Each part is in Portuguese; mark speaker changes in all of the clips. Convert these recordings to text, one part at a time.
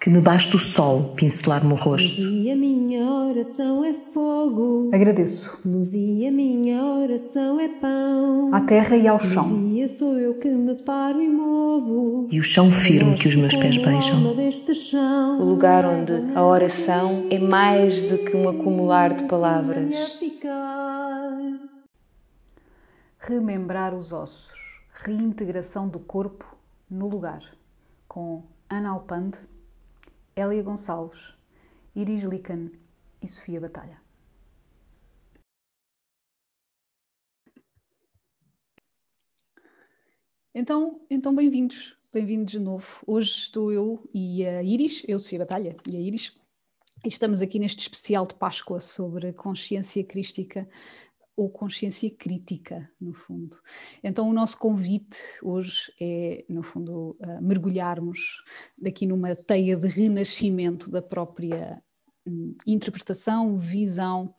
Speaker 1: que me baste o sol pincelar-me o rosto.
Speaker 2: E a minha oração é fogo.
Speaker 3: Agradeço.
Speaker 2: Luz e a minha oração é pão.
Speaker 3: À terra e ao chão.
Speaker 2: Luzia sou eu que me paro e movo.
Speaker 1: E o chão firme que os meus pés beijam.
Speaker 2: O
Speaker 4: lugar onde a oração é mais do que um acumular de palavras.
Speaker 3: Remembrar os ossos. Reintegração do corpo no lugar. Com Ana Alpande Hélia Gonçalves, Iris Lican e Sofia Batalha. Então, então bem-vindos, bem-vindos de novo. Hoje estou eu e a Iris, eu, Sofia Batalha, e a Iris, e estamos aqui neste especial de Páscoa sobre consciência crística ou consciência crítica, no fundo. Então, o nosso convite hoje é, no fundo, uh, mergulharmos daqui numa teia de renascimento da própria um, interpretação, visão,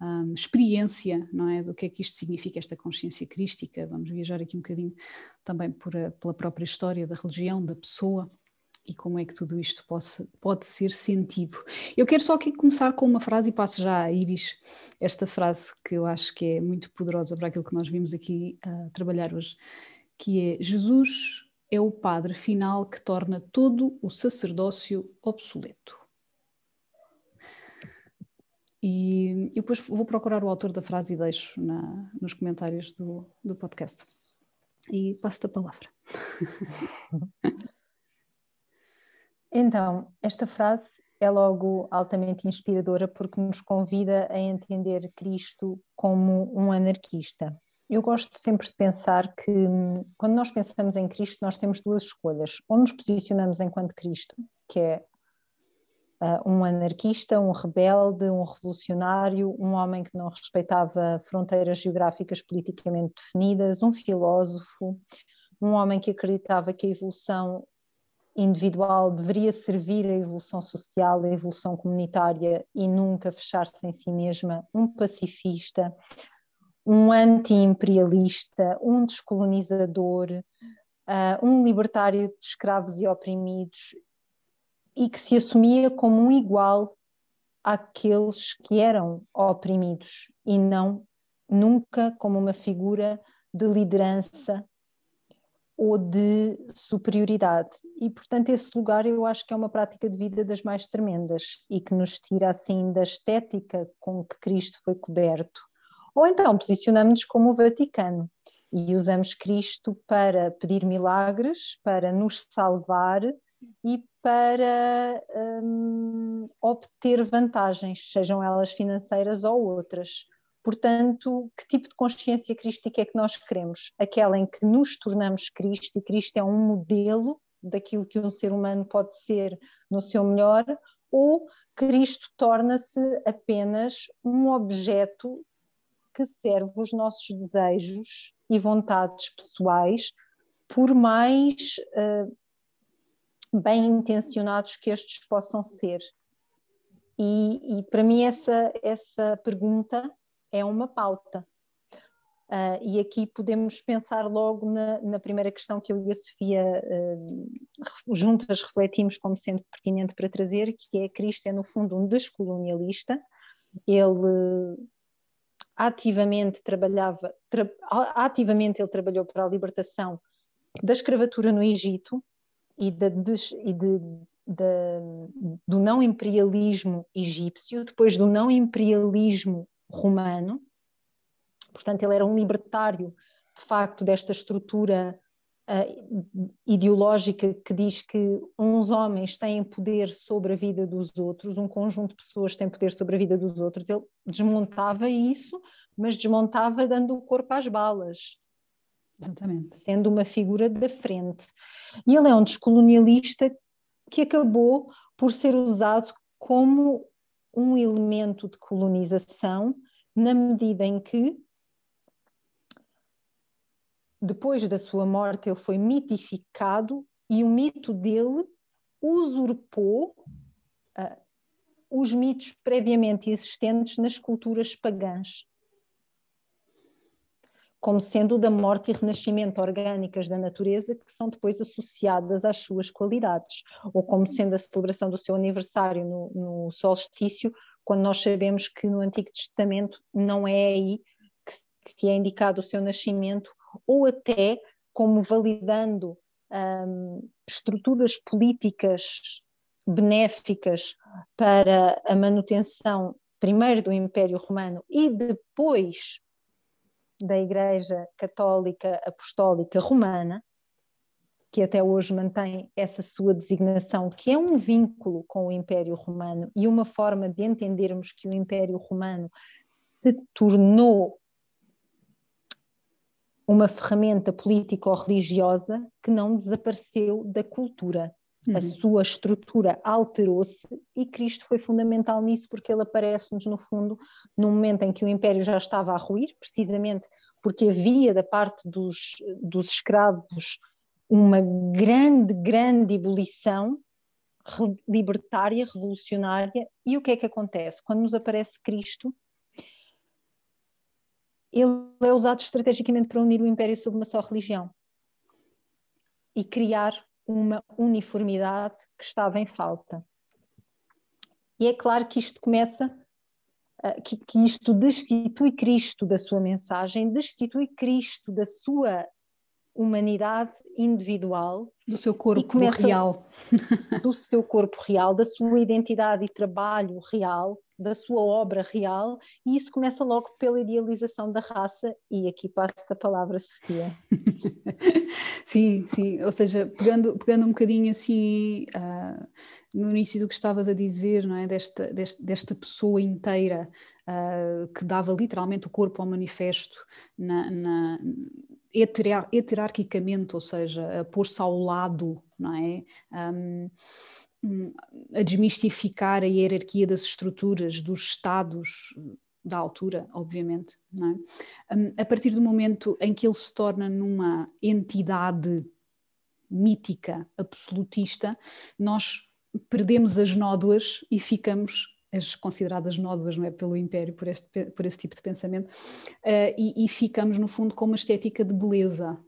Speaker 3: um, experiência, não é? Do que é que isto significa, esta consciência crística. Vamos viajar aqui um bocadinho também a, pela própria história da religião, da pessoa e como é que tudo isto possa, pode ser sentido. Eu quero só aqui começar com uma frase e passo já a Iris esta frase que eu acho que é muito poderosa para aquilo que nós vimos aqui a trabalhar hoje, que é Jesus é o padre final que torna todo o sacerdócio obsoleto. E, depois vou procurar o autor da frase e deixo na, nos comentários do, do podcast. E passo-te a palavra.
Speaker 5: Então, esta frase é logo altamente inspiradora porque nos convida a entender Cristo como um anarquista. Eu gosto sempre de pensar que quando nós pensamos em Cristo, nós temos duas escolhas. Ou nos posicionamos enquanto Cristo, que é uh, um anarquista, um rebelde, um revolucionário, um homem que não respeitava fronteiras geográficas politicamente definidas, um filósofo, um homem que acreditava que a evolução individual deveria servir a evolução social, a evolução comunitária e nunca fechar-se em si mesma, um pacifista, um anti-imperialista, um descolonizador, uh, um libertário de escravos e oprimidos e que se assumia como um igual àqueles que eram oprimidos e não nunca como uma figura de liderança ou de superioridade. E, portanto, esse lugar eu acho que é uma prática de vida das mais tremendas e que nos tira, assim, da estética com que Cristo foi coberto. Ou então posicionamos-nos como o Vaticano e usamos Cristo para pedir milagres, para nos salvar e para hum, obter vantagens, sejam elas financeiras ou outras. Portanto, que tipo de consciência crística é que nós queremos? Aquela em que nos tornamos Cristo e Cristo é um modelo daquilo que um ser humano pode ser no seu melhor, ou Cristo torna-se apenas um objeto que serve os nossos desejos e vontades pessoais, por mais uh, bem intencionados que estes possam ser. E, e para mim essa, essa pergunta é uma pauta. Uh, e aqui podemos pensar logo na, na, primeira questão que eu e a Sofia uh, juntas refletimos como sendo pertinente para trazer, que é Cristo é no fundo um descolonialista, ele ativamente trabalhava, tra, ativamente ele trabalhou para a libertação da escravatura no Egito e, da, e de, do não imperialismo egípcio, depois do não imperialismo romano, portanto, ele era um libertário, de facto, desta estrutura uh, ideológica que diz que uns homens têm poder sobre a vida dos outros, um conjunto de pessoas tem poder sobre a vida dos outros. Ele desmontava isso, mas desmontava dando o corpo às balas.
Speaker 3: Exatamente.
Speaker 5: Sendo uma figura da frente. E ele é um descolonialista que acabou por ser usado como um elemento de colonização, na medida em que, depois da sua morte, ele foi mitificado e o mito dele usurpou uh, os mitos previamente existentes nas culturas pagãs. Como sendo da morte e renascimento orgânicas da natureza que são depois associadas às suas qualidades, ou como sendo a celebração do seu aniversário no, no solstício, quando nós sabemos que no Antigo Testamento não é aí que, que é indicado o seu nascimento, ou até como validando um, estruturas políticas benéficas para a manutenção, primeiro do Império Romano e depois da Igreja Católica Apostólica Romana, que até hoje mantém essa sua designação, que é um vínculo com o Império Romano e uma forma de entendermos que o Império Romano se tornou uma ferramenta político-religiosa que não desapareceu da cultura. Uhum. A sua estrutura alterou-se e Cristo foi fundamental nisso porque ele aparece-nos, no fundo, num momento em que o império já estava a ruir, precisamente porque havia da parte dos, dos escravos uma grande, grande ebulição libertária, revolucionária. E o que é que acontece? Quando nos aparece Cristo, ele é usado estrategicamente para unir o império sob uma só religião e criar uma uniformidade que estava em falta. E é claro que isto começa, que, que isto destitui Cristo da sua mensagem, destitui Cristo da sua humanidade individual.
Speaker 3: Do seu corpo real.
Speaker 5: do seu corpo real, da sua identidade e trabalho real, da sua obra real, e isso começa logo pela idealização da raça, e aqui passo-te a palavra, Sofia.
Speaker 3: sim, sim, ou seja, pegando, pegando um bocadinho assim uh, no início do que estavas a dizer, não é? desta, desta, desta pessoa inteira uh, que dava literalmente o corpo ao manifesto na, na heterarquicamente, ou seja, a pôr-se ao lado, não é? Um, a desmistificar a hierarquia das estruturas, dos estados da altura, obviamente. É? Um, a partir do momento em que ele se torna numa entidade mítica, absolutista, nós perdemos as nódoas e ficamos as consideradas nódoas não é, pelo Império por, este, por esse tipo de pensamento, uh, e, e, ficamos no fundo com uma estética de beleza,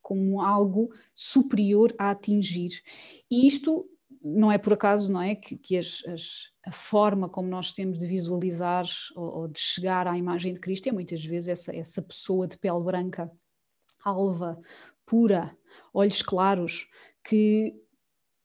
Speaker 3: como algo superior a atingir. E isto não é por acaso, não é, que, que as, as, a forma como nós temos de visualizar ou, ou, de chegar à imagem de Cristo é muitas vezes essa, essa pessoa de pele branca, alva, pura, olhos claros, que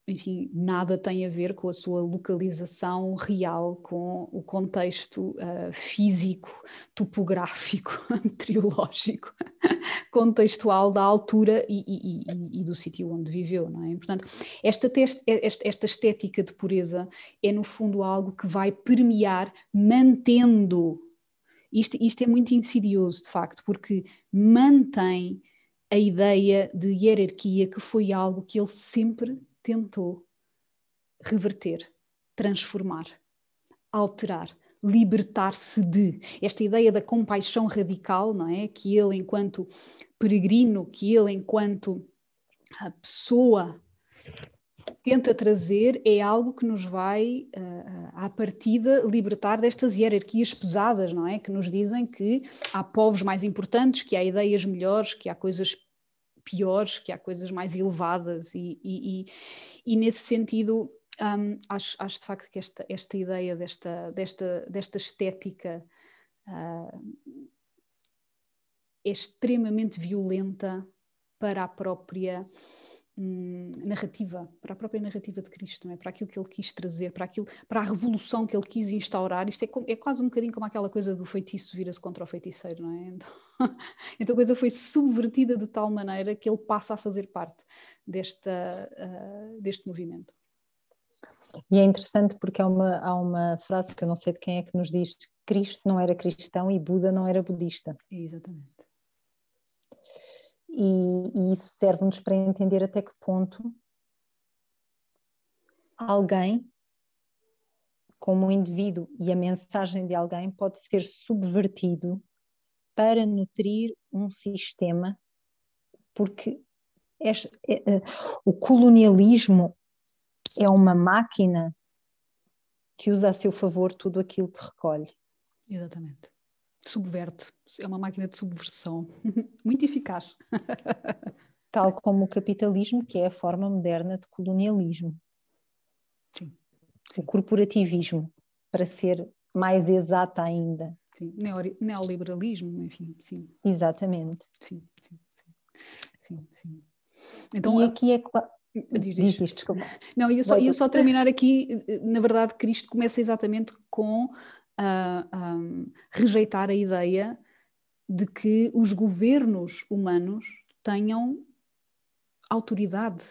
Speaker 3: enfim, nada tem a ver com a sua localização real, com o contexto uh, físico, topográfico, meteorológico, contextual da altura e, e, e, e do sítio onde viveu, não é? Portanto, esta, esta, esta estética de pureza é no fundo algo que vai permear, mantendo. Isto, isto é muito insidioso, de facto, porque mantém a ideia de hierarquia que foi algo que ele sempre tentou reverter, transformar, alterar, libertar-se de. Esta ideia da compaixão radical, não é? Que ele, enquanto peregrino, que ele, enquanto a pessoa tenta trazer é algo que nos vai, uh, à partida, libertar destas hierarquias pesadas, não é? Que nos dizem que há povos mais importantes, que há ideias melhores, que há coisas piores, que há coisas mais elevadas, e, e, e, e nesse sentido. Um, acho, acho de facto que esta, esta ideia desta, desta, desta estética uh, é extremamente violenta para a própria hum, narrativa, para a própria narrativa de Cristo, não é? para aquilo que ele quis trazer, para, aquilo, para a revolução que ele quis instaurar. Isto é, é quase um bocadinho como aquela coisa do feitiço vira-se contra o feiticeiro, não é? Então, então a coisa foi subvertida de tal maneira que ele passa a fazer parte desta, uh, deste movimento.
Speaker 5: E é interessante porque há uma, há uma frase que eu não sei de quem é que nos diz: Cristo não era cristão e Buda não era budista.
Speaker 3: Exatamente
Speaker 5: e, e isso serve-nos para entender até que ponto alguém, como um indivíduo e a mensagem de alguém, pode ser subvertido para nutrir um sistema, porque este, é, é, o colonialismo é uma máquina que usa a seu favor tudo aquilo que recolhe.
Speaker 3: Exatamente. Subverte, é uma máquina de subversão, muito eficaz.
Speaker 5: Tal como o capitalismo, que é a forma moderna de colonialismo.
Speaker 3: Sim.
Speaker 5: O corporativismo, para ser mais exata ainda.
Speaker 3: Sim. Neoliberalismo, enfim, sim.
Speaker 5: Exatamente.
Speaker 3: Sim, sim, sim. sim, Então,
Speaker 5: e aqui é claro.
Speaker 3: Diz,
Speaker 5: diz, diz, desculpa.
Speaker 3: Não, ia só, ia só terminar aqui, na verdade, Cristo começa exatamente com uh, rejeitar a ideia de que os governos humanos tenham autoridade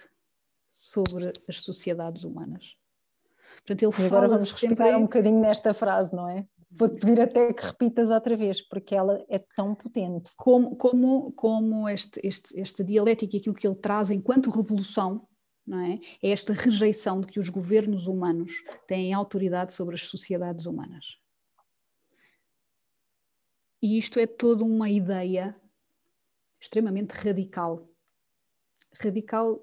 Speaker 3: sobre as sociedades humanas.
Speaker 5: Portanto, ele e agora vamos sempre... respirar um bocadinho nesta frase, não é? Vou-te pedir até que repitas outra vez, porque ela é tão potente.
Speaker 3: Como, como, como este, este, esta dialética e aquilo que ele traz enquanto revolução, não é? é esta rejeição de que os governos humanos têm autoridade sobre as sociedades humanas. E isto é toda uma ideia extremamente radical. Radical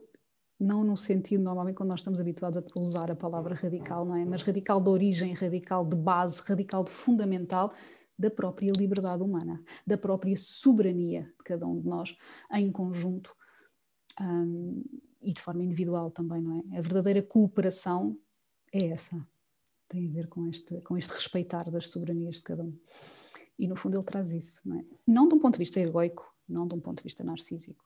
Speaker 3: não no sentido, normalmente, quando nós estamos habituados a usar a palavra radical, não é? Mas radical de origem, radical de base, radical de fundamental da própria liberdade humana, da própria soberania de cada um de nós em conjunto um, e de forma individual também, não é? A verdadeira cooperação é essa, tem a ver com este, com este respeitar das soberanias de cada um. E no fundo ele traz isso, não é? Não de um ponto de vista egoico, não de um ponto de vista narcísico.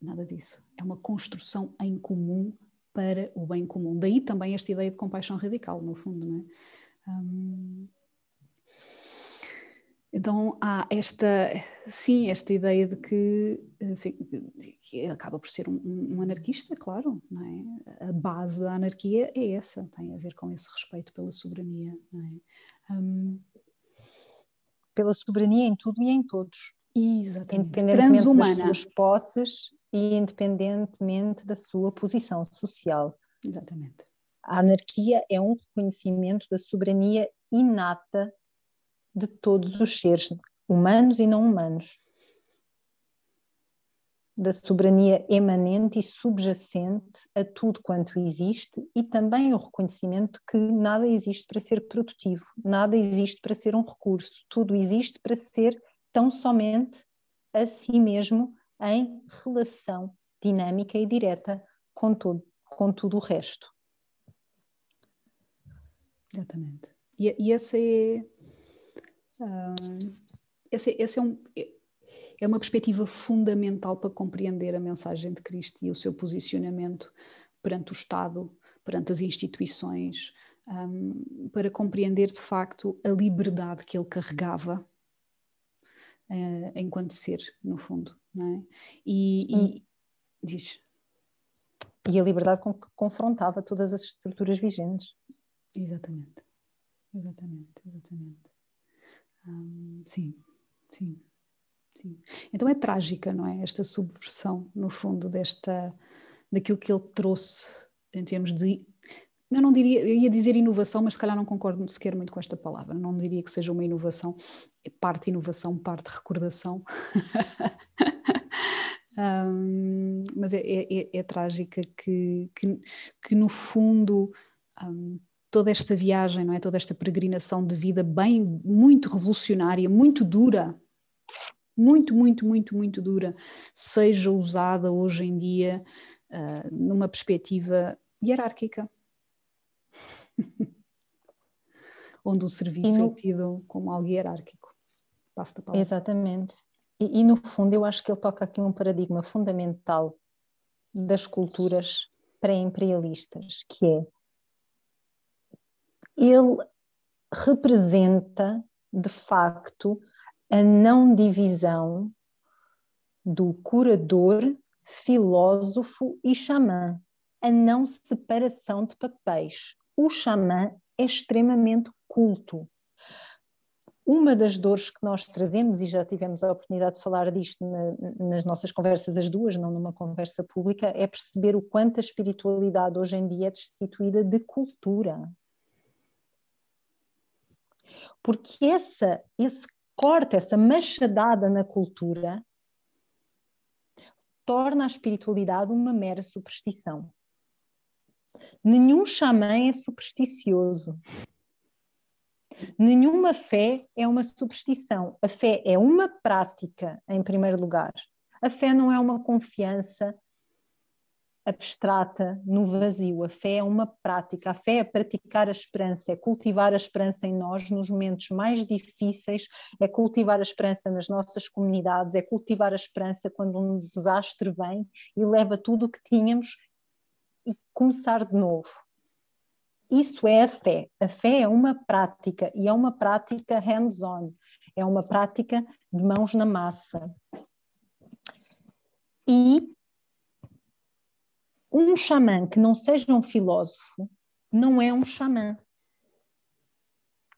Speaker 3: Nada disso. É uma construção em comum para o bem comum. Daí também esta ideia de compaixão radical, no fundo, não é? Hum... Então há esta, sim, esta ideia de que, que acaba por ser um, um, anarquista, claro, é? A base da anarquia é essa, tem a ver com esse respeito pela soberania, é? Um,
Speaker 5: pela soberania em tudo e em todos.
Speaker 3: Exatamente.
Speaker 5: Independentemente das suas posses e independentemente da sua posição social.
Speaker 3: Exatamente.
Speaker 5: A anarquia é um reconhecimento da soberania inata de todos os seres, humanos e não humanos da soberania emanente e subjacente a tudo quanto existe e também o reconhecimento que nada existe para ser produtivo, nada existe para ser um recurso, tudo existe para ser tão somente a si mesmo em relação dinâmica e direta com, todo, com tudo o resto.
Speaker 3: Exatamente. E, e esse é. Uh, esse, esse é um é uma perspectiva fundamental para compreender a mensagem de Cristo e o seu posicionamento perante o Estado, perante as instituições, um, para compreender de facto a liberdade que ele carregava uh, enquanto ser, no fundo. Não é? e, e hum. diz.
Speaker 5: E a liberdade com que confrontava todas as estruturas vigentes.
Speaker 3: Exatamente, exatamente, exatamente. Um, sim, sim. Sim. Então é trágica, não é? Esta subversão, no fundo, desta, daquilo que ele trouxe em termos de. Eu não diria, eu ia dizer inovação, mas se calhar não concordo sequer muito com esta palavra. Não diria que seja uma inovação, parte inovação, parte recordação. um, mas é, é, é, é, trágica que, que, que no fundo um, toda esta viagem, não é? Toda esta peregrinação de vida bem, muito revolucionária, muito dura, muito, muito, muito, muito dura, seja usada hoje em dia uh, numa perspectiva hierárquica. Onde o serviço no... é tido como algo hierárquico. Passo da palavra.
Speaker 5: Exatamente. E, e, no fundo, eu acho que ele toca aqui um paradigma fundamental das culturas pré-imperialistas, que é ele representa de facto a não divisão do curador, filósofo e xamã, a não separação de papéis. O xamã é extremamente culto. Uma das dores que nós trazemos, e já tivemos a oportunidade de falar disto na, nas nossas conversas, as duas, não numa conversa pública, é perceber o quanto a espiritualidade hoje em dia é destituída de cultura. Porque essa, esse corta essa machadada na cultura, torna a espiritualidade uma mera superstição. Nenhum xamã é supersticioso. Nenhuma fé é uma superstição. A fé é uma prática, em primeiro lugar. A fé não é uma confiança abstrata no vazio. A fé é uma prática. A fé é praticar a esperança, é cultivar a esperança em nós nos momentos mais difíceis, é cultivar a esperança nas nossas comunidades, é cultivar a esperança quando um desastre vem e leva tudo o que tínhamos e começar de novo. Isso é a fé. A fé é uma prática e é uma prática hands-on, é uma prática de mãos na massa. E um xamã que não seja um filósofo não é um xamã.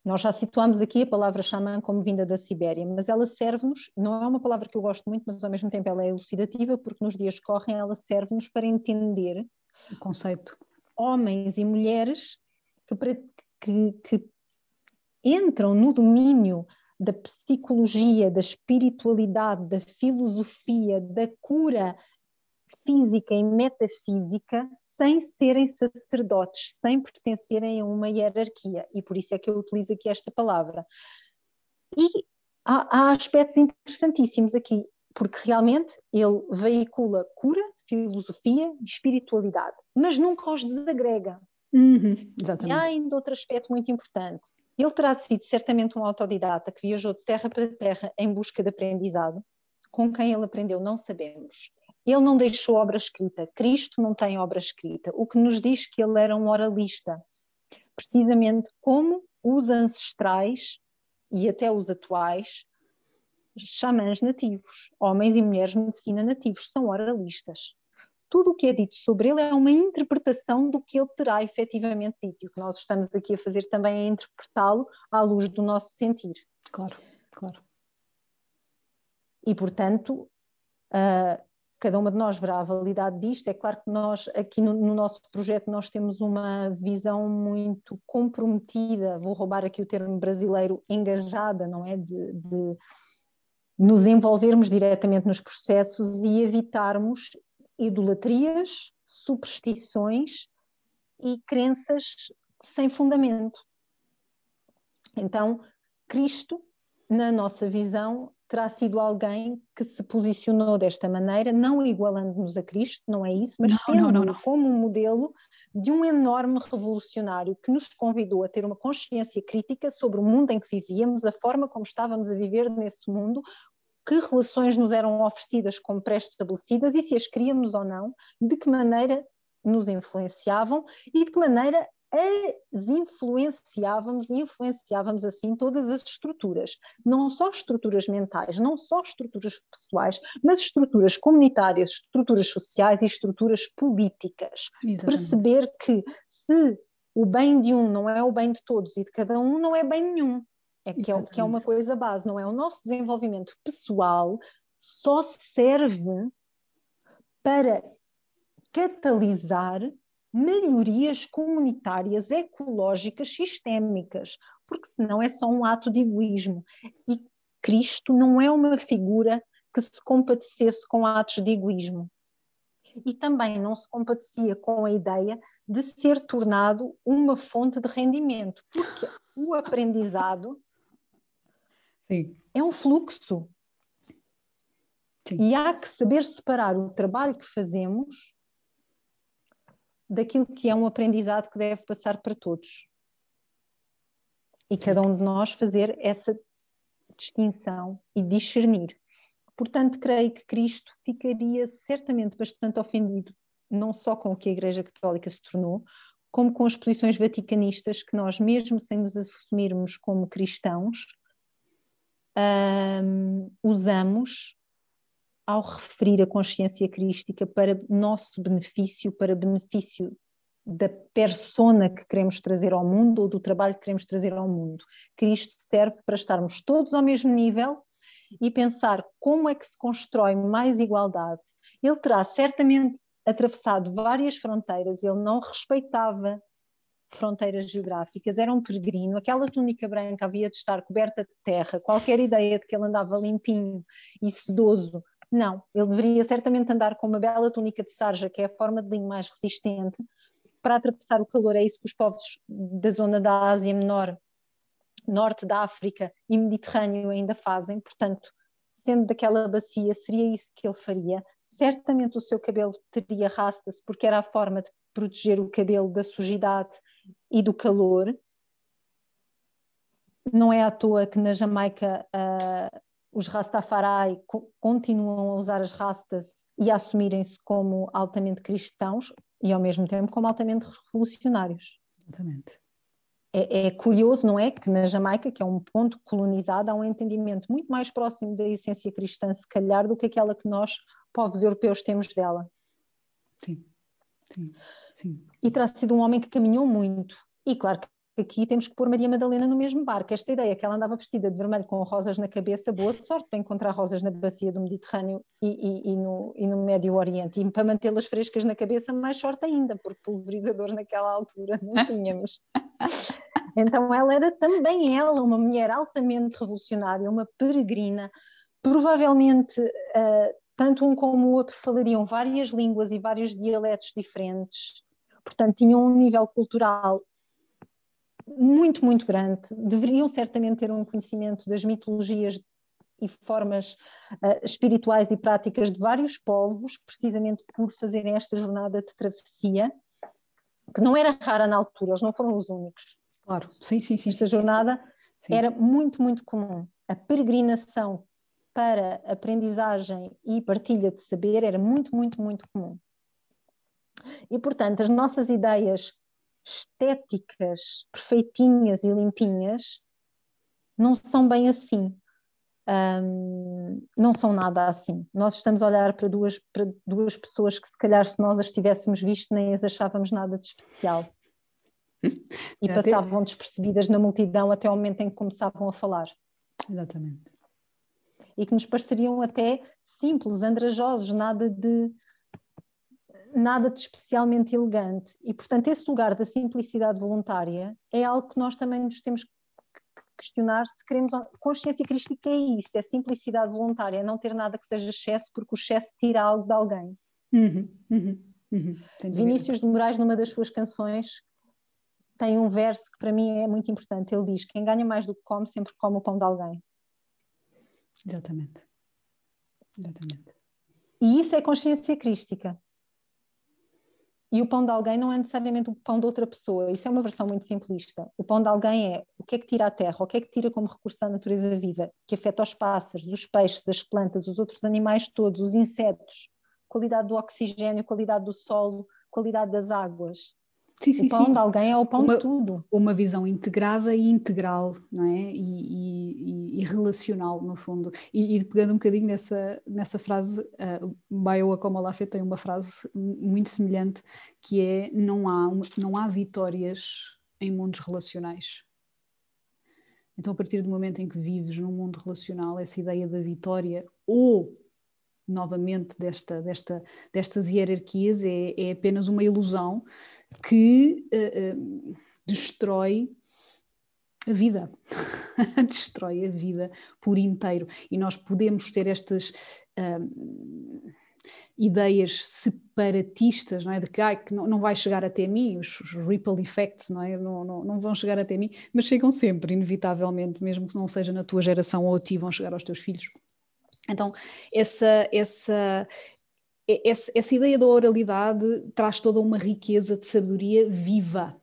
Speaker 5: Nós já situamos aqui a palavra xamã como vinda da Sibéria, mas ela serve-nos, não é uma palavra que eu gosto muito, mas ao mesmo tempo ela é elucidativa, porque nos dias que correm ela serve-nos para entender
Speaker 3: o conceito.
Speaker 5: Homens e mulheres que, que, que entram no domínio da psicologia, da espiritualidade, da filosofia, da cura física e metafísica sem serem sacerdotes, sem pertencerem a uma hierarquia. E por isso é que eu utilizo aqui esta palavra. E há, há aspectos interessantíssimos aqui, porque realmente ele veicula cura, filosofia e espiritualidade, mas nunca os desagrega.
Speaker 3: Uhum,
Speaker 5: e há ainda outro aspecto muito importante. Ele terá sido certamente um autodidata que viajou de terra para terra em busca de aprendizado. Com quem ele aprendeu, não sabemos. Ele não deixou obra escrita. Cristo não tem obra escrita, o que nos diz que ele era um oralista. Precisamente como os ancestrais e até os atuais xamãs nativos, homens e mulheres de medicina nativos, são oralistas tudo o que é dito sobre ele é uma interpretação do que ele terá efetivamente dito. E o que nós estamos aqui a fazer também é interpretá-lo à luz do nosso sentir.
Speaker 3: Claro, claro.
Speaker 5: E, portanto, uh, cada uma de nós verá a validade disto. É claro que nós, aqui no, no, nosso projeto, nós temos uma visão muito comprometida, vou roubar aqui o termo brasileiro, engajada, não é? De, de nos envolvermos diretamente nos processos e evitarmos idolatrias, superstições e crenças sem fundamento. Então, Cristo, na nossa visão, terá sido alguém que se posicionou desta maneira, não igualando-nos a Cristo, não é isso, mas tendo como modelo de um enorme revolucionário que nos convidou a ter uma consciência crítica sobre o mundo em que vivíamos, a forma como estávamos a viver nesse mundo, que relações nos eram oferecidas como pré-estabelecidas e se as queríamos ou não, de que maneira nos influenciavam e de que maneira as influenciávamos e influenciávamos assim todas as estruturas, não só estruturas mentais, não só estruturas pessoais, mas estruturas comunitárias, estruturas sociais e estruturas políticas. Exatamente. Perceber que se o bem de um não é o bem de todos e de cada um não é bem nenhum. É que, é, que é uma coisa base, não é? O nosso desenvolvimento pessoal só serve para catalisar melhorias comunitárias, ecológicas, sistémicas, porque senão é só um ato de egoísmo. E Cristo não é uma figura que se compadecesse com atos de egoísmo. E também não se compadecia com a ideia de ser tornado uma fonte de rendimento, porque o aprendizado
Speaker 3: Sim.
Speaker 5: É um fluxo. Sim. E há que saber separar o trabalho que fazemos daquilo que é um aprendizado que deve passar para todos. E cada um de nós fazer essa distinção e discernir. Portanto, creio que Cristo ficaria certamente bastante ofendido, não só com o que a Igreja Católica se tornou, como com as posições vaticanistas que nós, mesmo sem nos assumirmos como cristãos, um, usamos ao referir a consciência crística para nosso benefício, para benefício da persona que queremos trazer ao mundo ou do trabalho que queremos trazer ao mundo. Cristo serve para estarmos todos ao mesmo nível e pensar como é que se constrói mais igualdade. Ele terá certamente atravessado várias fronteiras, ele não respeitava fronteiras geográficas, era um peregrino, aquela túnica branca havia de estar coberta de terra, qualquer ideia de que ele andava limpinho e sedoso, não, ele deveria certamente andar com uma bela túnica de sarja, que é a forma de linho mais resistente, para atravessar o calor, é isso que os povos da zona da Ásia Menor norte da África e Mediterrâneo ainda fazem, portanto, sendo daquela bacia, seria isso que ele faria. Certamente o seu cabelo teria rastas, porque era a forma de proteger o cabelo da sujidade e do calor. Não é à toa que na Jamaica uh, os Rastafari co continuam a usar as rastas e a assumirem-se como altamente cristãos e ao mesmo tempo como altamente revolucionários.
Speaker 3: Exatamente.
Speaker 5: É, é, curioso, não é? Que na Jamaica, que é um ponto colonizado, há um entendimento muito mais próximo da essência cristã, se calhar, do que aquela que nós, povos europeus, temos dela.
Speaker 3: Sim, sim, sim.
Speaker 5: E terá sido um homem que caminhou muito. E claro que aqui temos que pôr Maria Madalena no mesmo barco. Esta ideia que ela andava vestida de vermelho com rosas na cabeça, boa sorte para encontrar rosas na bacia do Mediterrâneo e, e, e, no, e no, Médio Oriente. E para mantê-las frescas na cabeça, mais sorte ainda, porque pulverizadores naquela altura não tínhamos. Então ela era também ela uma mulher altamente revolucionária, uma peregrina, provavelmente uh, tanto um como o outro falariam várias línguas e vários dialetos diferentes, portanto tinham um nível cultural muito, muito grande, deveriam certamente ter um conhecimento das mitologias e formas uh, espirituais e práticas de vários povos, precisamente por fazerem esta jornada de travessia, que não era rara na altura, eles não foram os únicos.
Speaker 3: Claro, sim, sim, sim.
Speaker 5: Esta jornada sim. era muito, muito comum. A peregrinação para aprendizagem e partilha de saber era muito, muito, muito comum. E, portanto, as nossas ideias estéticas, perfeitinhas e limpinhas, não são bem assim. Um, não são nada assim. Nós estamos a olhar para duas, para duas pessoas que, se calhar, se nós as tivéssemos visto, nem as achávamos nada de especial. e passavam despercebidas na multidão até o momento em que começavam a falar.
Speaker 3: Exatamente.
Speaker 5: E que nos pareceriam até simples, andrajosos, nada de nada de especialmente elegante. E, portanto, esse lugar da simplicidade voluntária é algo que nós também nos temos que questionar se queremos. Consciência crística é isso, é simplicidade voluntária, é não ter nada que seja excesso, porque o excesso tira algo de alguém.
Speaker 3: Uhum, uhum, uhum,
Speaker 5: Vinícius de Moraes, numa das suas canções, tem um verso que para mim é muito importante. Ele diz: Quem ganha mais do que come, sempre come o pão de alguém.
Speaker 3: Exatamente. Exatamente.
Speaker 5: E isso é consciência crística. E o pão de alguém não é necessariamente o pão de outra pessoa. Isso é uma versão muito simplista. O pão de alguém é o que é que tira a terra, o que é que tira como recurso da natureza viva, que afeta os pássaros, os peixes, as plantas, os outros animais todos, os insetos, qualidade do oxigênio, qualidade do solo, qualidade das águas. Sim, sim, o pão sim. de alguém é o pão
Speaker 3: uma,
Speaker 5: de tudo.
Speaker 3: Uma visão integrada e integral, não é? E, e, e relacional, no fundo. E, e, pegando um bocadinho nessa, nessa frase, uh, Bayo Akomolafe tem uma frase muito semelhante, que é não há, não há vitórias em mundos relacionais. Então, a partir do momento em que vives num mundo relacional, essa ideia da vitória ou novamente desta, desta, destas hierarquias é, é apenas uma ilusão que uh, uh, destrói a vida, destrói a vida por inteiro. E nós podemos ter estas uh, ideias separatistas, não é? De que, ai, que não, não vai chegar até mim, os, os ripple effects, não é? Não, não, não, vão chegar até mim, mas chegam sempre, inevitavelmente, mesmo que não seja na tua geração ou a ti, vão chegar aos teus filhos. Então, essa, essa, essa, essa ideia da oralidade traz toda uma riqueza de sabedoria viva,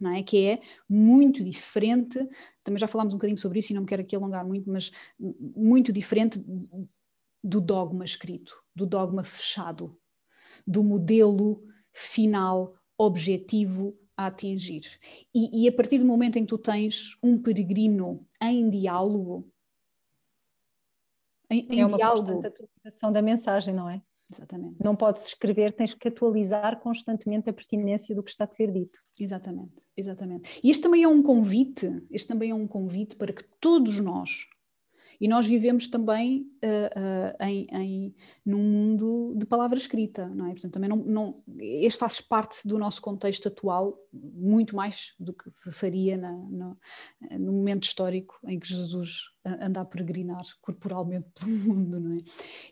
Speaker 3: não é? que é muito diferente, também já falámos um bocadinho sobre isso e não me quero aqui alongar muito, mas muito diferente do dogma escrito, do dogma fechado, do modelo final, objetivo a atingir. E, e a partir do momento em que tu tens um peregrino em diálogo, em, em
Speaker 5: é uma
Speaker 3: diálogo.
Speaker 5: constante atualização da mensagem, não é?
Speaker 3: Exatamente.
Speaker 5: Não podes escrever, tens que atualizar constantemente a pertinência do que está a ser dito.
Speaker 3: Exatamente, exatamente. E este também é um convite, este também é um convite para que todos nós e nós vivemos também uh, uh, em, em, num mundo de palavra escrita, não é? Portanto, também não, não, este faz parte do nosso contexto atual, muito mais do que faria na, no, no, momento histórico em que Jesus anda a peregrinar corporalmente pelo mundo, não é?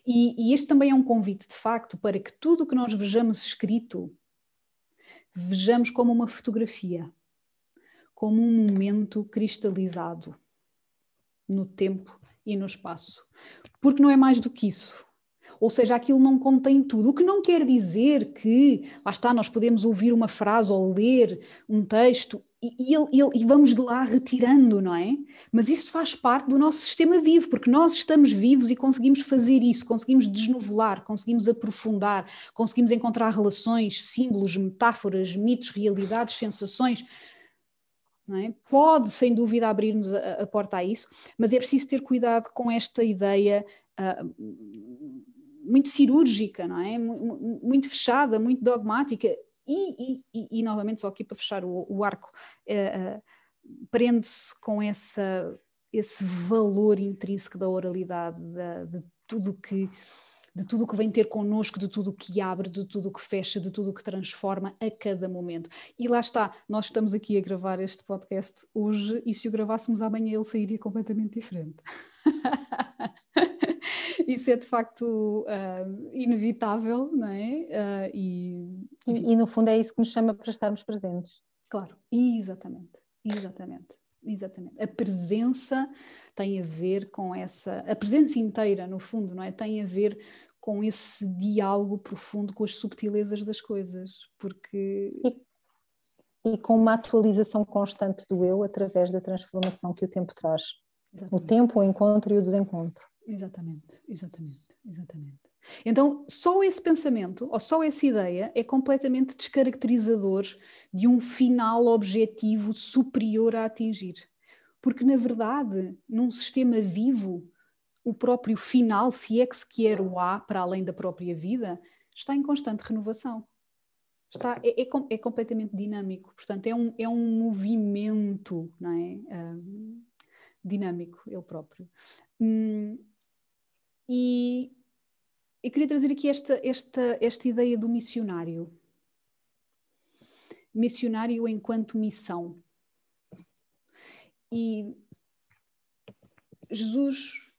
Speaker 3: E, e este também é um convite, de facto, para que tudo o que nós vejamos escrito, vejamos como uma fotografia como um momento cristalizado no tempo e no espaço. Porque não é mais do que isso. Ou seja, aquilo não contém tudo. O que não quer dizer que, lá está, nós podemos ouvir uma frase ou ler um texto e, e, e, vamos de lá retirando, não é? Mas isso faz parte do nosso sistema vivo, porque nós estamos vivos e conseguimos fazer isso, conseguimos desnovelar, conseguimos aprofundar, conseguimos encontrar relações, símbolos, metáforas, mitos, realidades, sensações. É? Pode, sem dúvida, abrir-nos a, a, porta a isso, mas é preciso ter cuidado com esta ideia uh, muito cirúrgica, não é? Muito fechada, muito dogmática. E, e, e, novamente, só aqui para fechar o, o arco, uh, prende-se com essa, esse valor intrínseco da oralidade, da, de tudo que de tudo o que vem ter connosco, de tudo o que abre, de tudo o que fecha, de tudo o que transforma a cada momento. E lá está, nós estamos aqui a gravar este podcast hoje e se o gravássemos amanhã ele sairia completamente diferente. Isso é de facto uh, inevitável, não é? Uh,
Speaker 5: e, e, e no fundo é isso que nos chama para estarmos presentes.
Speaker 3: Claro, exatamente, exatamente. Exatamente. A presença tem a ver com essa. A presença inteira, no fundo, não é? Tem a ver com esse diálogo profundo com as subtilezas das coisas. Porque.
Speaker 5: E, e com uma atualização constante do eu através da transformação que o tempo traz. Exatamente. O tempo, o encontro e o desencontro.
Speaker 3: Exatamente, exatamente, exatamente. Então, só esse pensamento, ou só essa ideia, é completamente descaracterizador de um final objetivo superior a atingir. Porque, na verdade, num sistema vivo, o próprio final, se é que se quer o há para além da própria vida, está em constante renovação. Está, é, é, é completamente dinâmico. Portanto, é um, é um movimento não é? Um, dinâmico, ele próprio. Hum, e eu queria trazer aqui esta, esta, esta ideia do missionário. Missionário enquanto missão. E Jesus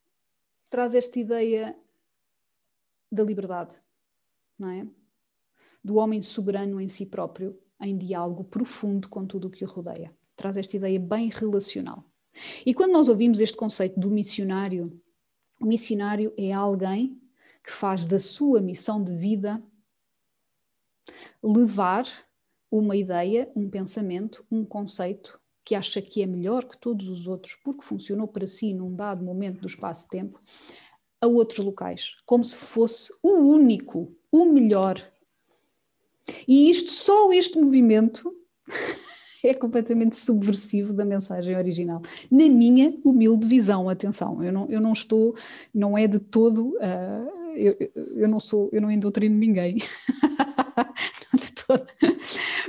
Speaker 3: traz esta ideia da liberdade, não é? Do homem soberano em si próprio, em diálogo profundo com tudo o que o rodeia. Traz esta ideia bem relacional. E quando nós ouvimos este conceito do missionário, o missionário é alguém que faz da sua missão de vida levar uma ideia, um pensamento, um conceito que acha que é melhor que todos os outros porque funcionou para si num dado momento do espaço-tempo a outros locais, como se fosse o único, o melhor. E isto, só este movimento é completamente subversivo da mensagem original. Na minha humilde visão, atenção, eu não, eu não estou, não é de todo, uh, eu, eu não sou, eu não endoutrino ninguém. de todo.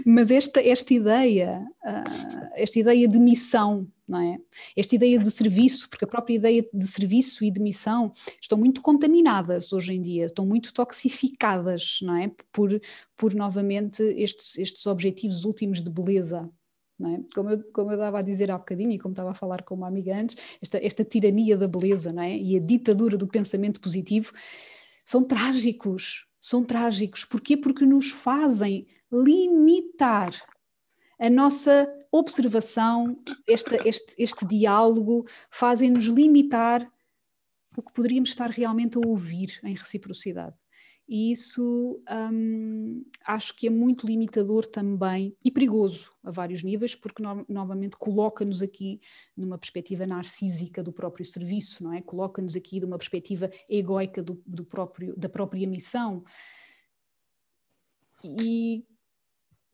Speaker 3: Mas esta, esta ideia, uh, esta ideia de missão, não é? Esta ideia de serviço, porque a própria ideia de serviço e de missão estão muito contaminadas hoje em dia, estão muito toxificadas, não é? Por, por novamente estes, estes objetivos últimos de beleza, é? Como, eu, como eu estava a dizer há bocadinho e como estava a falar com uma amiga antes, esta, esta tirania da beleza não é? e a ditadura do pensamento positivo são trágicos, são trágicos. Porquê? Porque nos fazem limitar a nossa observação, este, este, este diálogo, fazem-nos limitar o que poderíamos estar realmente a ouvir em reciprocidade e isso hum, acho que é muito limitador também e perigoso a vários níveis, porque no, novamente coloca-nos aqui numa perspectiva narcísica do próprio serviço, não é? Coloca-nos aqui de uma perspectiva egoica do, do próprio, da própria missão.
Speaker 5: E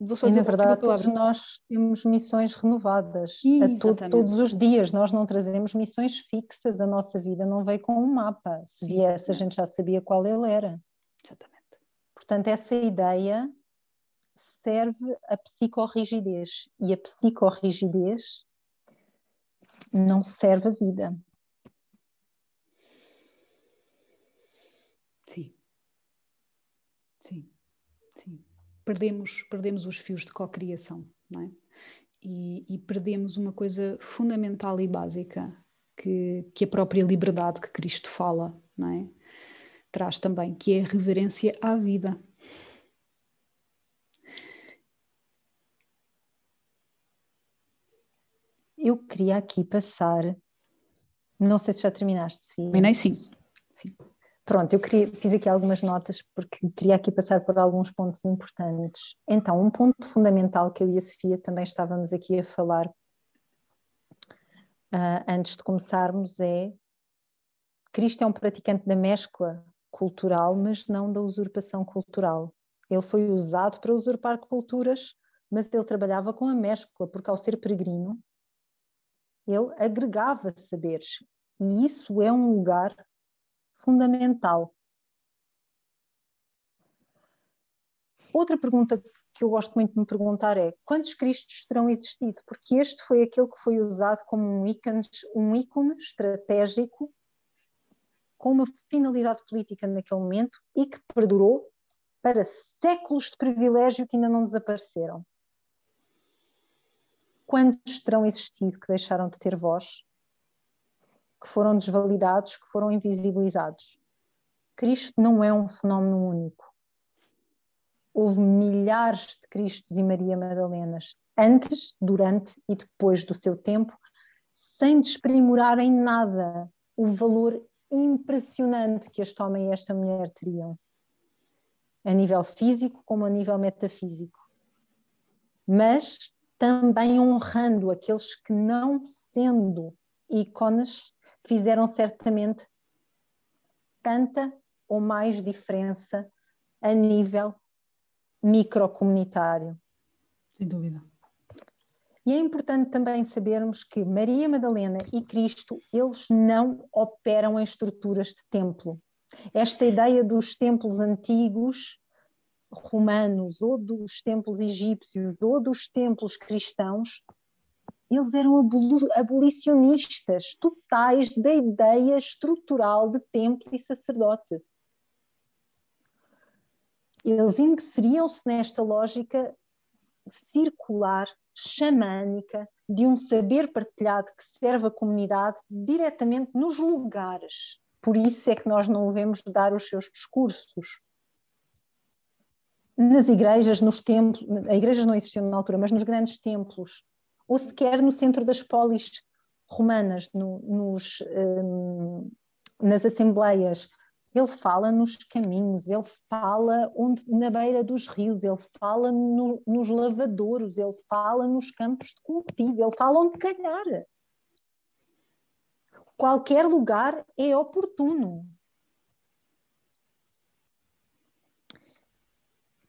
Speaker 5: Vou só e na verdade todos nós temos missões renovadas to todos os dias, nós não trazemos missões fixas, a nossa vida não veio com um mapa, se viesse a gente já sabia qual ele era.
Speaker 3: Exatamente.
Speaker 5: Portanto, essa ideia serve a psicorrigidez e a psicorrigidez não serve a vida.
Speaker 3: Sim. Sim. Sim. Perdemos, perdemos os fios de cocriação, não é? E, e, perdemos uma coisa fundamental e básica que, que a própria liberdade que Cristo fala, não é? Traz também, que é a reverência à vida.
Speaker 5: Eu queria aqui passar. Não sei se já terminaste, Sofia.
Speaker 3: Terminei sim. sim.
Speaker 5: Pronto, eu queria, fiz aqui algumas notas porque queria aqui passar por alguns pontos importantes. Então, um ponto fundamental que eu e a Sofia também estávamos aqui a falar uh, antes de começarmos é Cristo é um praticante da mescla cultural, mas não da usurpação cultural. Ele foi usado para usurpar culturas, mas ele trabalhava com a mescla, porque ao ser peregrino, ele agregava saberes. E isso é um lugar fundamental. Outra pergunta que eu gosto muito de me perguntar é: quantos Cristos terão existido? Porque este foi aquele que foi usado como um ícone, um ícone estratégico com uma finalidade política naquele momento e que perdurou para séculos de privilégio que ainda não desapareceram. Quantos terão existido que deixaram de ter voz, que foram desvalidados, que foram invisibilizados? Cristo não é um fenómeno único. Houve milhares de Cristos e Maria Madalenas, antes, durante e depois do seu tempo, sem desprimorar em nada o valor impressionante que este homem e esta mulher teriam, a nível físico como a nível metafísico. Mas também honrando aqueles que, não sendo ícones, fizeram certamente tanta ou mais diferença a nível microcomunitário.
Speaker 3: Sem dúvida.
Speaker 5: E é importante também sabermos que Maria Madalena e Cristo, eles não operam em estruturas de templo. Esta ideia dos templos antigos romanos ou dos templos egípcios ou dos templos cristãos, eles eram abolicionistas totais da ideia estrutural de templo e sacerdote. Eles inseriam-se nesta lógica circular xamânica, de um saber partilhado que serve a comunidade diretamente nos lugares. Por isso é que nós não o vemos dar os seus discursos. Nas igrejas, nos templos, a igreja não existiu na altura, mas nos grandes templos, ou sequer no centro das polis romanas, no, nos, um, nas assembleias, ele fala nos caminhos, ele fala onde, na beira dos rios, ele fala no, nos lavadouros, ele fala nos campos de cultivo, ele fala onde calhar. Qualquer lugar é oportuno.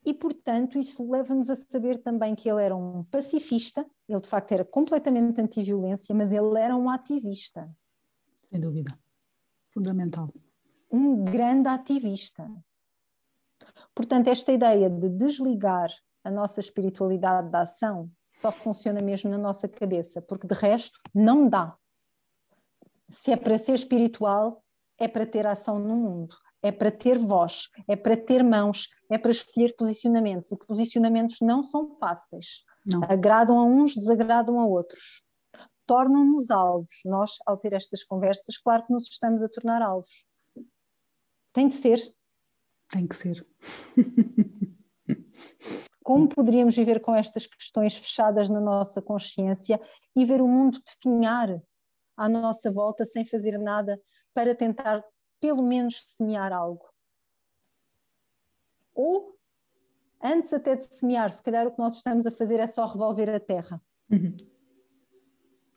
Speaker 5: E, portanto, isso leva-nos a saber também que ele era um pacifista, ele de facto era completamente anti-violência, mas ele era um ativista.
Speaker 3: Sem dúvida. Fundamental
Speaker 5: um grande ativista. Portanto, esta ideia de desligar a nossa espiritualidade da ação só funciona mesmo na nossa cabeça, porque de resto não dá. Se é para ser espiritual, é para ter ação no mundo, é para ter voz, é para ter mãos, é para escolher posicionamentos. E posicionamentos não são fáceis. Não. Agradam a uns, desagradam a outros. Tornam-nos alvos. Nós, ao ter estas conversas, claro que nos estamos a tornar alvos. Tem de ser.
Speaker 3: Tem que ser.
Speaker 5: Como poderíamos viver com estas questões fechadas na nossa consciência e ver o mundo definhar à nossa volta sem fazer nada para tentar, pelo menos, semear algo? Ou, antes até de semear, se calhar o que nós estamos a fazer é só revolver a terra. Uhum.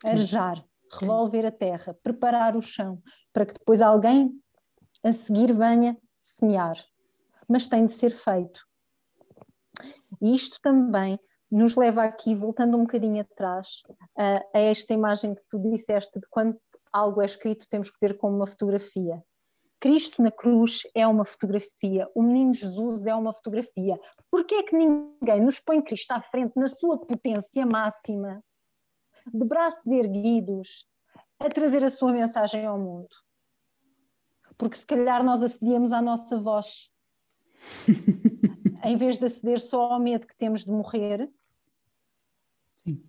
Speaker 5: Arejar, revolver a terra, preparar o chão, para que depois alguém a seguir venha semear. Mas tem de ser feito. E isto também nos leva aqui, voltando um bocadinho atrás, a, a esta imagem que tu disseste de quando algo é escrito, temos que ver como uma fotografia. Cristo na cruz é uma fotografia, o menino Jesus é uma fotografia. Por que é que ninguém nos põe Cristo à frente na sua potência máxima, de braços erguidos, a trazer a sua mensagem ao mundo? Porque se calhar nós acedíamos à nossa voz, em vez de aceder só ao medo que temos de morrer Sim.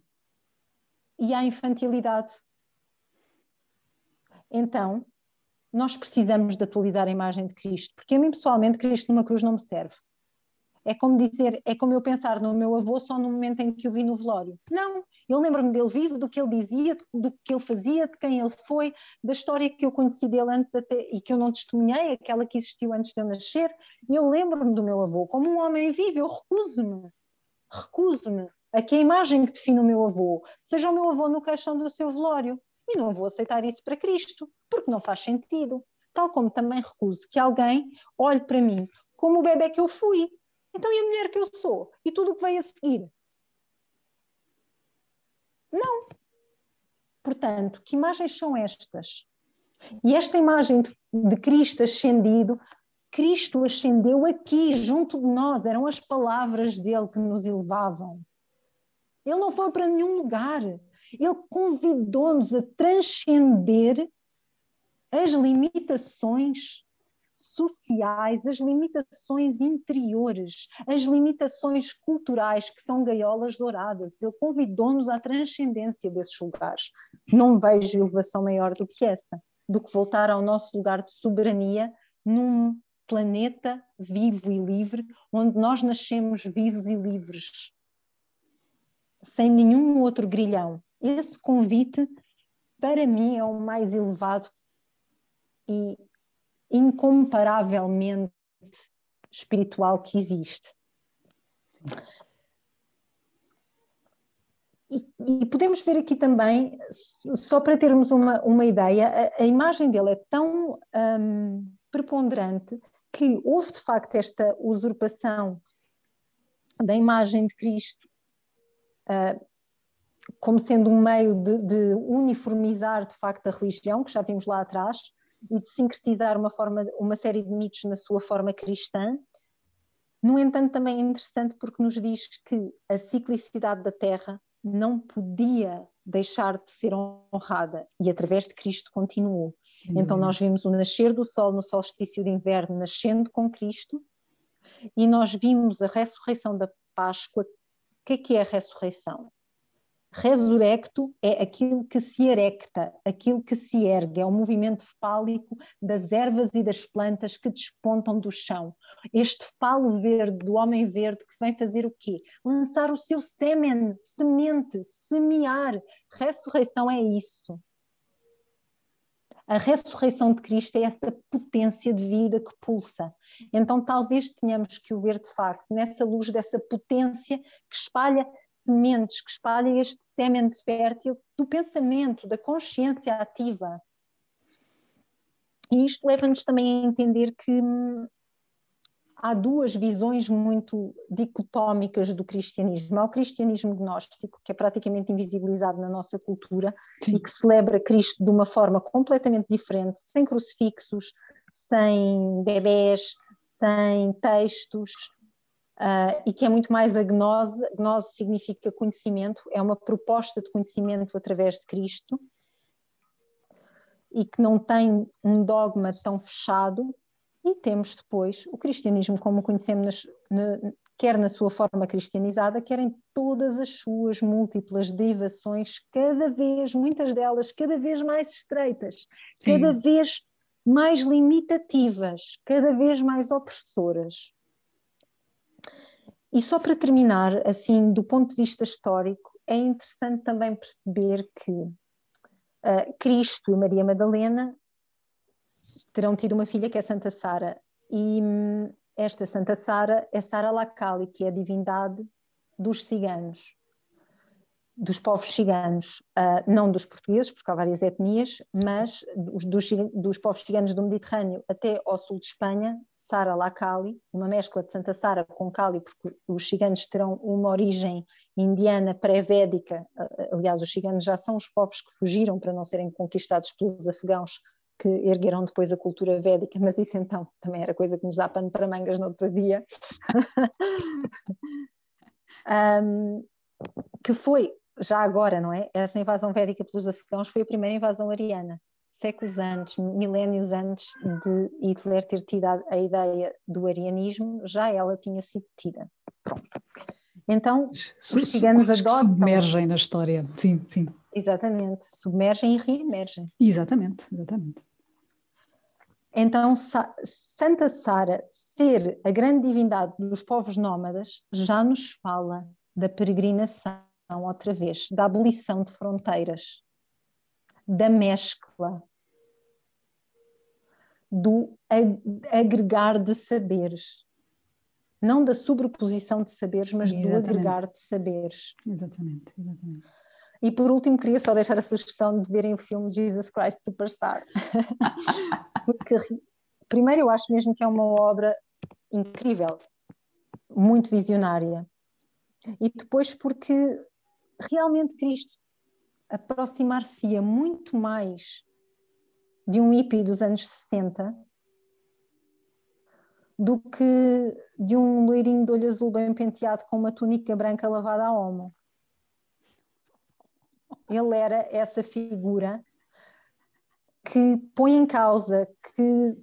Speaker 5: e à infantilidade. Então, nós precisamos de atualizar a imagem de Cristo, porque a mim pessoalmente Cristo numa cruz não me serve. É como dizer, é como eu pensar no meu avô só no momento em que o vi no velório. Não, Eu lembro-me dele vivo, do que ele dizia, do que ele fazia, de quem ele foi, da história que eu conheci dele antes até, e que eu não testemunhei, aquela que existiu antes de eu nascer. Eu lembro-me do meu avô como um homem vivo, eu recuso-me, recuso-me a que a imagem que define o meu avô seja o meu avô no caixão do seu velório. E não vou aceitar isso para Cristo, porque não faz sentido. Tal como também recuso que alguém olhe para mim como o bebê que eu fui. Então, e a mulher que eu sou? E tudo o que veio a seguir? Não. Portanto, que imagens são estas? E esta imagem de, de Cristo ascendido, Cristo ascendeu aqui, junto de nós, eram as palavras dele que nos elevavam. Ele não foi para nenhum lugar. Ele convidou-nos a transcender as limitações sociais, as limitações interiores, as limitações culturais que são gaiolas douradas. Ele convidou-nos à transcendência desses lugares. Não vejo elevação maior do que essa, do que voltar ao nosso lugar de soberania num planeta vivo e livre, onde nós nascemos vivos e livres, sem nenhum outro grilhão. Esse convite, para mim, é o mais elevado e incomparavelmente espiritual que existe. E, e, podemos ver aqui também, só para termos uma, uma ideia, a, a imagem dele é tão um, preponderante que houve de facto esta usurpação da imagem de Cristo uh, como sendo um meio de, de, uniformizar de facto a religião, que já vimos lá atrás, e de sincretizar uma, forma, uma série de mitos na sua forma cristã. No entanto, também é interessante porque nos diz que a ciclicidade da Terra não podia deixar de ser honrada e através de Cristo continuou. Uhum. Então nós vimos o nascer do sol no solstício de inverno nascendo com Cristo e nós vimos a ressurreição da Páscoa. O que é que é a ressurreição? Resurrecto é aquilo que se erecta, aquilo que se ergue, é o movimento fálico das ervas e das plantas que despontam do chão. Este falo verde do homem verde que vem fazer o quê? Lançar o seu sêmen, semente, semear. Ressurreição é isso. A ressurreição de Cristo é essa potência de vida que pulsa. Então, talvez tenhamos que o ver de facto nessa luz dessa potência que espalha sementes que espalhem este sêmen fértil do pensamento, da consciência ativa. E isto leva-nos também a entender que hum, há duas visões muito dicotómicas do cristianismo. Há o cristianismo gnóstico, que é praticamente invisibilizado na nossa cultura Sim. e que celebra Cristo de uma forma completamente diferente, sem crucifixos, sem bebés, sem textos, Uh, e que é muito mais a gnose. Gnose significa conhecimento, é uma proposta de conhecimento através de Cristo e que não tem um dogma tão fechado. E temos depois o cristianismo como conhecemos, nas, na, quer na sua forma cristianizada, quer em todas as suas múltiplas derivações, cada vez, muitas delas, cada vez mais estreitas, Sim. cada vez mais limitativas, cada vez mais opressoras. E só para terminar, assim, do ponto de vista histórico, é interessante também perceber que uh, Cristo e Maria Madalena terão tido uma filha que é Santa Sara, e hum, esta Santa Sara é Sara Lacali, que é a divindade dos ciganos dos povos ciganos, uh, não dos portugueses, porque há várias etnias, mas dos, dos, povos ciganos do Mediterrâneo até ao sul de Espanha, Sara La Cali, uma mescla de Santa Sara com Cali, porque os ciganos terão uma origem indiana pré-védica, uh, aliás, os ciganos já são os povos que fugiram para não serem conquistados pelos afegãos que ergueram depois a cultura védica, mas isso então também era coisa que nos dá pano para mangas no outro dia. um, que foi já agora, não é? Essa invasão védica pelos afegãos foi a primeira invasão ariana. Séculos antes, milénios antes de Hitler ter tido a ideia do arianismo, já ela tinha sido tida. Pronto. Então, os ciganos adotam.
Speaker 3: submergem na história, sim, sim.
Speaker 5: Exatamente, submergem e reemergem.
Speaker 3: Exatamente, exatamente.
Speaker 5: Então, Santa Sara ser a grande divindade dos povos nómadas já nos fala da peregrinação outra vez, da abolição de fronteiras, da mescla, do agregar de saberes. Não da sobreposição de saberes, mas exatamente. do agregar de saberes.
Speaker 3: Exatamente, exatamente.
Speaker 5: E por último, queria só deixar a sugestão de verem o filme Jesus Christ Superstar. Porque, primeiro, eu acho mesmo que é uma obra incrível, muito visionária. E depois, porque realmente Cristo aproximar-se-ia muito mais de um hippie dos anos 60 do que de um loirinho de olho azul bem penteado com uma túnica branca lavada a homo. Ele era essa figura que põe em causa, que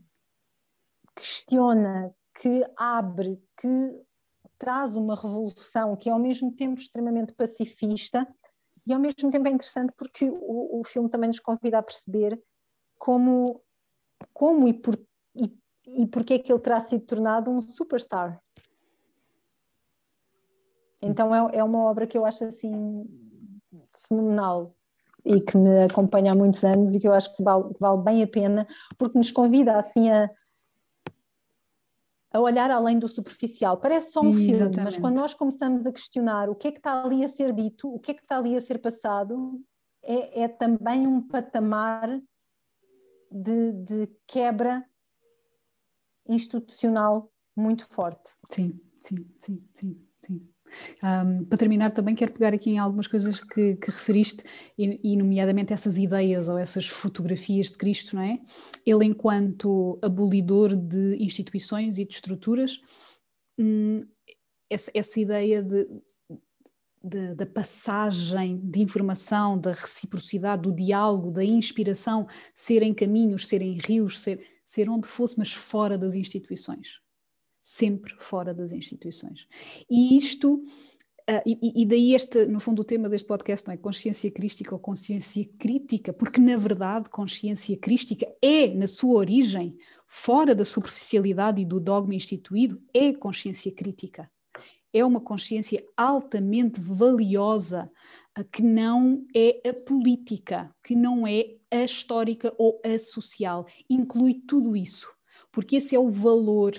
Speaker 5: questiona, que abre, que traz uma revolução que é ao mesmo tempo extremamente pacifista e ao mesmo tempo é interessante porque o, o filme também nos convida a perceber como, como e, por, e, e porque é que ele terá sido tornado um superstar. Então é, é uma obra que eu acho assim fenomenal e que me acompanha há muitos anos e que eu acho que vale, vale bem a pena porque nos convida assim a, a olhar além do superficial. Parece só um Exatamente. filme, mas quando nós começamos a questionar o que é que está ali a ser dito, o que é que está ali a ser passado, é, é também um patamar de, de quebra institucional muito forte.
Speaker 3: Sim, sim, sim, sim, sim. Um, para terminar, também quero pegar aqui em algumas coisas que, que referiste, e, e, nomeadamente essas ideias ou essas fotografias de Cristo, não é? Ele, enquanto abolidor de instituições e de estruturas, hum, essa, essa ideia de, de, da passagem de informação, da reciprocidade, do diálogo, da inspiração, serem caminhos, serem rios, ser, ser onde fosse, mas fora das instituições. Sempre fora das instituições. E isto, uh, e, e, daí este, no fundo, o tema deste podcast não é consciência crística ou consciência crítica, porque na verdade consciência crística é, na sua origem, fora da superficialidade e do dogma instituído, é consciência crítica é uma consciência altamente valiosa, que não é a política, que não é a histórica ou a social. Inclui tudo isso, porque esse é o valor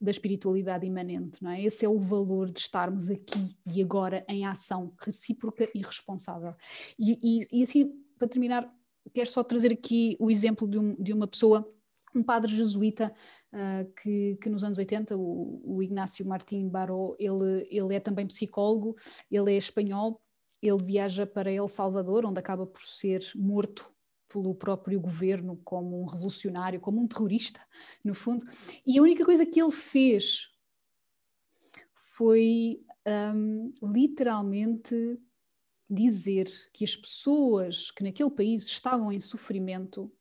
Speaker 3: da espiritualidade imanente, não é? Esse é o valor de estarmos aqui e agora em ação recíproca e responsável. E, e, e assim, para terminar, quero só trazer aqui o exemplo de, um, de uma pessoa um padre jesuíta uh, que, que, nos anos 80, o, o Ignácio Martim Baró, ele, ele é também psicólogo, ele é espanhol, ele viaja para El Salvador, onde acaba por ser morto pelo próprio governo como um revolucionário, como um terrorista, no fundo. E a única coisa que ele fez foi um, literalmente dizer que as pessoas que naquele país estavam em sofrimento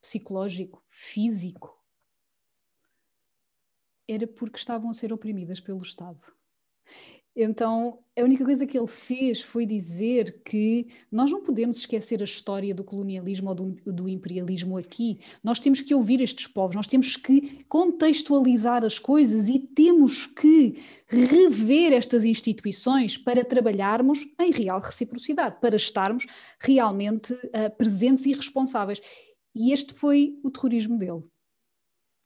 Speaker 3: psicológico, físico, era porque estavam a ser oprimidas pelo Estado. Então, a única coisa que ele fez foi dizer que nós não podemos esquecer a história do colonialismo ou do, do, imperialismo aqui. Nós temos que ouvir estes povos, nós temos que contextualizar as coisas e temos que rever estas instituições para trabalharmos em real reciprocidade, para estarmos realmente uh, presentes e responsáveis. E este foi o terrorismo dele.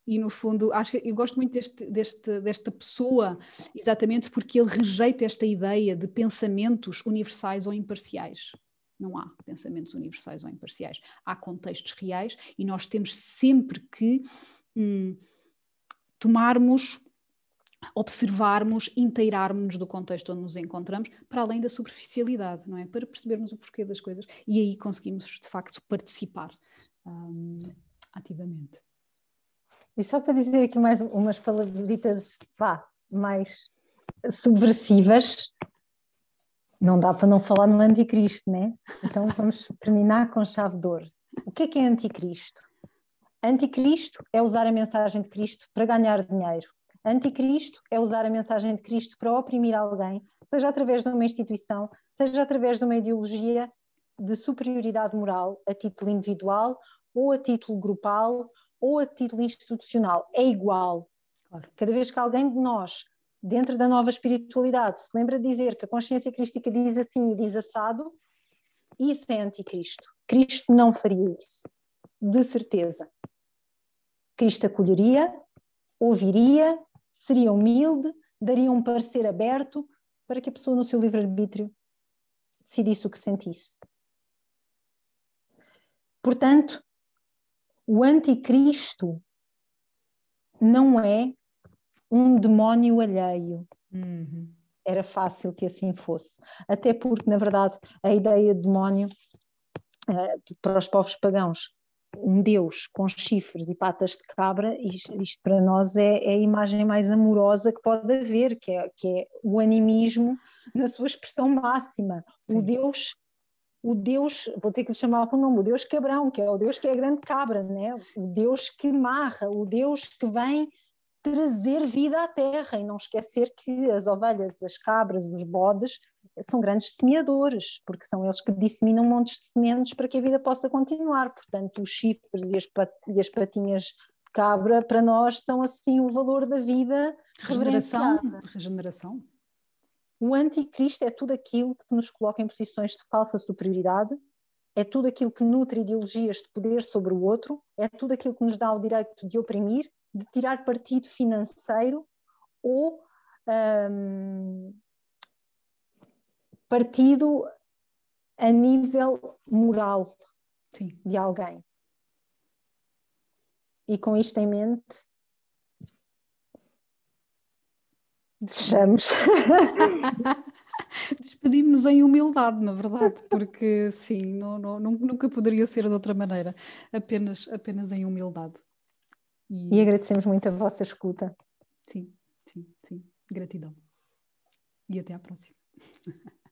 Speaker 3: E no fundo, acho, eu gosto muito deste, deste, desta pessoa, exatamente porque ele rejeita esta ideia de pensamentos universais ou imparciais. Não há pensamentos universais ou imparciais. Há contextos reais e nós temos sempre que hum, tomarmos observarmos, inteirarmos-nos do contexto onde nos encontramos, para além da superficialidade, não é? Para percebermos o porquê das coisas e aí conseguimos, de facto, participar um, ativamente.
Speaker 5: E só para dizer aqui mais umas palavritas, vá, mais subversivas, não dá para não falar no anticristo, né? Então vamos terminar com chave de ouro. O que é que é anticristo? Anticristo é usar a mensagem de Cristo para ganhar dinheiro. Anticristo é usar a mensagem de Cristo para oprimir alguém, seja através de uma instituição, seja através de uma ideologia de superioridade moral a título individual ou a título grupal ou a título institucional. É igual. Claro. Cada vez que alguém de nós dentro da nova espiritualidade, se lembra de dizer que a consciência crística diz assim e diz assado, isso é anticristo. Cristo não faria isso, de certeza. Cristo acolheria, ouviria, seria humilde, daria um parecer aberto para que a pessoa, no seu livre-arbítrio, decidisse o que sentisse. Portanto, o anticristo não é um demónio alheio.
Speaker 3: Uhum.
Speaker 5: Era fácil que assim fosse. Até porque, na verdade, a ideia de demónio uh, para os povos pagãos, um deus com chifres e patas de cabra, isto, isto para nós é, é, a imagem mais amorosa que pode haver, que é, que é o animismo na sua expressão máxima. Sim. O deus o Deus, vou ter que lhe chamar com o nome, o Deus cabrão, que é o Deus que é a grande cabra, né? o Deus que marra, o Deus que vem trazer vida à terra e não esquecer que as ovelhas, as cabras, os bodes são grandes semeadores, porque são eles que disseminam montes de sementes para que a vida possa continuar. Portanto, os chifres e as, pat e as patinhas de cabra, para nós, são assim o valor da vida
Speaker 3: regeneração. Regeneração.
Speaker 5: O anticristo é tudo aquilo que nos coloca em posições de falsa superioridade, é tudo aquilo que nutre ideologias de poder sobre o outro, é tudo aquilo que nos dá o direito de oprimir de tirar partido financeiro ou um, partido a nível moral
Speaker 3: Sim.
Speaker 5: de alguém. E com isto em mente, fechamos.
Speaker 3: Despedimos-nos em humildade, na verdade, porque sim, não, não, nunca poderia ser de outra maneira, apenas, apenas em humildade.
Speaker 5: E... e agradecemos muito a vossa escuta.
Speaker 3: Sim, sim, sim. Gratidão. E até à próxima.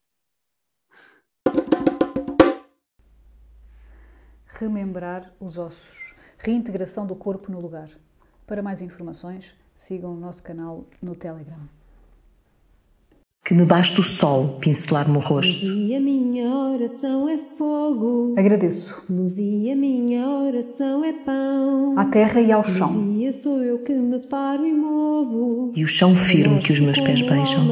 Speaker 3: Remembrar os ossos. Reintegração do corpo no lugar. Para mais informações, sigam o nosso canal no Telegram
Speaker 1: que me basta o sol pincelar-me o rosto.
Speaker 2: E a minha oração é fogo.
Speaker 3: Agradeço.
Speaker 2: Luz e a minha oração é pão.
Speaker 3: À terra e ao chão.
Speaker 2: Luzia sou eu que me paro e movo.
Speaker 1: E o chão firme que os meus pés beijam.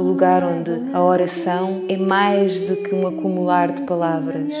Speaker 4: O lugar onde a oração é mais do que um acumular de palavras.